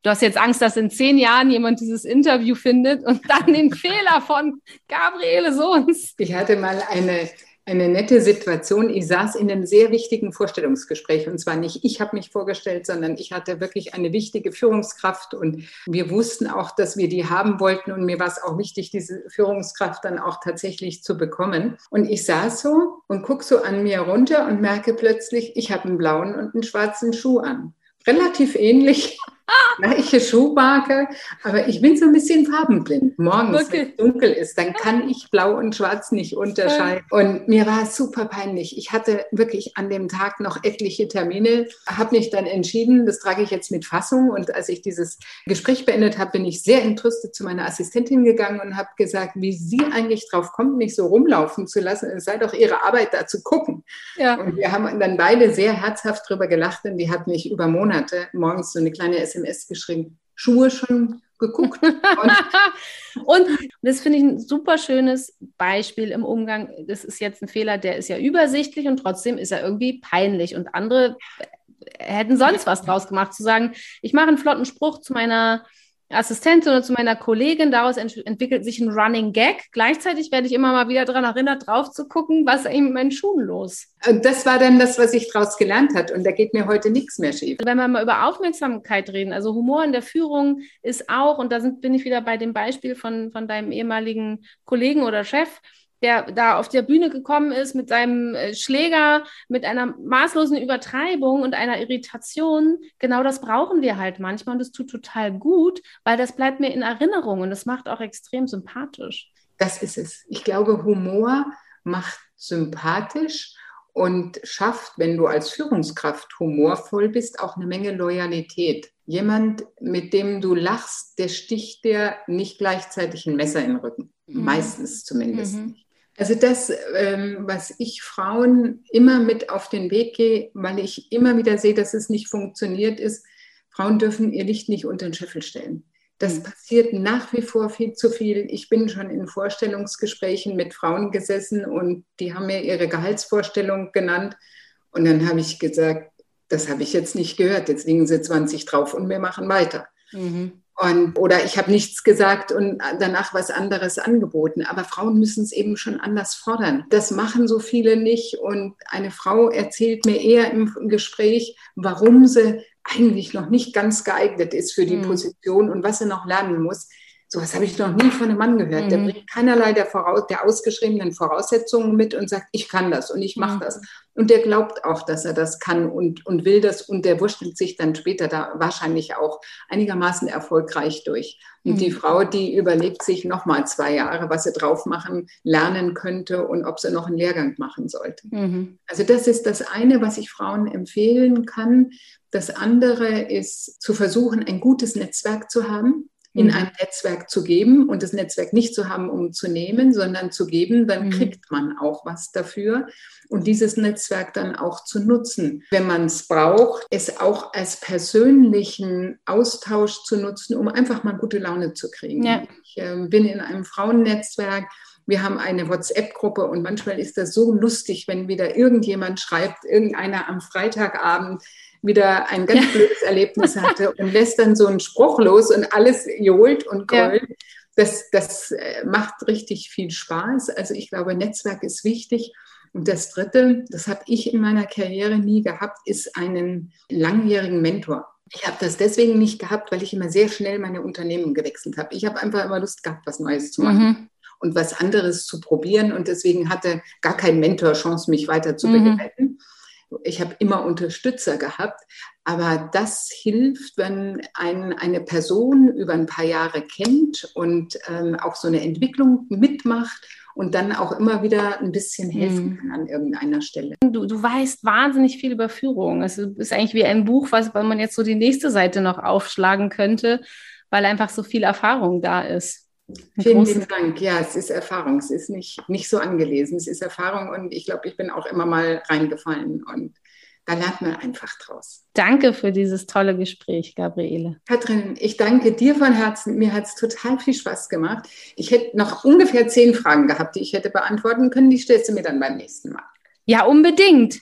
Du hast jetzt Angst, dass in zehn Jahren jemand dieses Interview findet und dann den Fehler von Gabriele Sohns. Ich hatte mal eine eine nette Situation. Ich saß in einem sehr wichtigen Vorstellungsgespräch und zwar nicht ich habe mich vorgestellt, sondern ich hatte wirklich eine wichtige Führungskraft und wir wussten auch, dass wir die haben wollten und mir war es auch wichtig, diese Führungskraft dann auch tatsächlich zu bekommen. Und ich saß so und gucke so an mir runter und merke plötzlich, ich habe einen blauen und einen schwarzen Schuh an. Relativ ähnlich gleiche Schuhmarke, aber ich bin so ein bisschen farbenblind. Morgens, okay. wenn es dunkel ist, dann kann ich blau und schwarz nicht unterscheiden. Und mir war es super peinlich. Ich hatte wirklich an dem Tag noch etliche Termine, habe mich dann entschieden, das trage ich jetzt mit Fassung. Und als ich dieses Gespräch beendet habe, bin ich sehr entrüstet zu meiner Assistentin gegangen und habe gesagt, wie sie eigentlich drauf kommt, mich so rumlaufen zu lassen. Es sei doch ihre Arbeit, da zu gucken. Ja. Und wir haben dann beide sehr herzhaft drüber gelacht, denn die hat mich über Monate morgens so eine kleine SMS geschrieben, Schuhe schon geguckt. Und, und das finde ich ein super schönes Beispiel im Umgang. Das ist jetzt ein Fehler, der ist ja übersichtlich und trotzdem ist er irgendwie peinlich. Und andere hätten sonst was draus gemacht, zu sagen, ich mache einen flotten Spruch zu meiner Assistentin oder zu meiner Kollegin. Daraus ent entwickelt sich ein Running Gag. Gleichzeitig werde ich immer mal wieder daran erinnert, drauf zu gucken, was ist mit meinen Schuhen los. Und das war dann das, was ich daraus gelernt habe. Und da geht mir heute nichts mehr schief. Wenn wir mal über Aufmerksamkeit reden, also Humor in der Führung ist auch, und da sind, bin ich wieder bei dem Beispiel von, von deinem ehemaligen Kollegen oder Chef, der da auf der Bühne gekommen ist mit seinem äh, Schläger, mit einer maßlosen Übertreibung und einer Irritation. Genau das brauchen wir halt manchmal und das tut total gut, weil das bleibt mir in Erinnerung und das macht auch extrem sympathisch. Das ist es. Ich glaube, Humor macht sympathisch und schafft, wenn du als Führungskraft humorvoll bist, auch eine Menge Loyalität. Jemand, mit dem du lachst, der sticht dir nicht gleichzeitig ein Messer in den Rücken. Mhm. Meistens zumindest mhm. Also das, ähm, was ich Frauen immer mit auf den Weg gehe, weil ich immer wieder sehe, dass es nicht funktioniert, ist, Frauen dürfen ihr Licht nicht unter den Scheffel stellen. Das mhm. passiert nach wie vor viel zu viel. Ich bin schon in Vorstellungsgesprächen mit Frauen gesessen und die haben mir ihre Gehaltsvorstellung genannt. Und dann habe ich gesagt, das habe ich jetzt nicht gehört. Jetzt liegen sie 20 drauf und wir machen weiter. Mhm. Und, oder ich habe nichts gesagt und danach was anderes angeboten. Aber Frauen müssen es eben schon anders fordern. Das machen so viele nicht. Und eine Frau erzählt mir eher im Gespräch, warum sie eigentlich noch nicht ganz geeignet ist für die mhm. Position und was sie noch lernen muss. Sowas habe ich noch nie von einem Mann gehört. Mhm. Der bringt keinerlei der, voraus, der ausgeschriebenen Voraussetzungen mit und sagt, ich kann das und ich mache mhm. das. Und der glaubt auch, dass er das kann und, und will das und der wurschtelt sich dann später da wahrscheinlich auch einigermaßen erfolgreich durch. Und mhm. die Frau, die überlegt sich nochmal zwei Jahre, was sie drauf machen, lernen könnte und ob sie noch einen Lehrgang machen sollte. Mhm. Also das ist das eine, was ich Frauen empfehlen kann. Das andere ist zu versuchen, ein gutes Netzwerk zu haben in mhm. ein Netzwerk zu geben und das Netzwerk nicht zu haben, um zu nehmen, sondern zu geben, dann mhm. kriegt man auch was dafür und dieses Netzwerk dann auch zu nutzen, wenn man es braucht, es auch als persönlichen Austausch zu nutzen, um einfach mal gute Laune zu kriegen. Ja. Ich äh, bin in einem Frauennetzwerk. Wir haben eine WhatsApp-Gruppe und manchmal ist das so lustig, wenn wieder irgendjemand schreibt, irgendeiner am Freitagabend, wieder ein ganz blödes Erlebnis hatte und lässt dann so einen Spruch los und alles johlt und grollt. Ja. Das, das äh, macht richtig viel Spaß. Also ich glaube, Netzwerk ist wichtig. Und das Dritte, das habe ich in meiner Karriere nie gehabt, ist einen langjährigen Mentor. Ich habe das deswegen nicht gehabt, weil ich immer sehr schnell meine Unternehmen gewechselt habe. Ich habe einfach immer Lust gehabt, was Neues zu machen. Mhm. Und was anderes zu probieren. Und deswegen hatte gar kein Mentor Chance, mich weiter zu mhm. begleiten. Ich habe immer Unterstützer gehabt, aber das hilft, wenn ein, eine Person über ein paar Jahre kennt und ähm, auch so eine Entwicklung mitmacht und dann auch immer wieder ein bisschen helfen hm. kann an irgendeiner Stelle. Du, du weißt wahnsinnig viel über Führung. Es ist eigentlich wie ein Buch, was man jetzt so die nächste Seite noch aufschlagen könnte, weil einfach so viel Erfahrung da ist. Vielen lieben Dank. Ja, es ist Erfahrung. Es ist nicht, nicht so angelesen. Es ist Erfahrung und ich glaube, ich bin auch immer mal reingefallen und da lernt man einfach draus. Danke für dieses tolle Gespräch, Gabriele. Katrin, ich danke dir von Herzen. Mir hat es total viel Spaß gemacht. Ich hätte noch ungefähr zehn Fragen gehabt, die ich hätte beantworten können. Die stellst du mir dann beim nächsten Mal. Ja, unbedingt.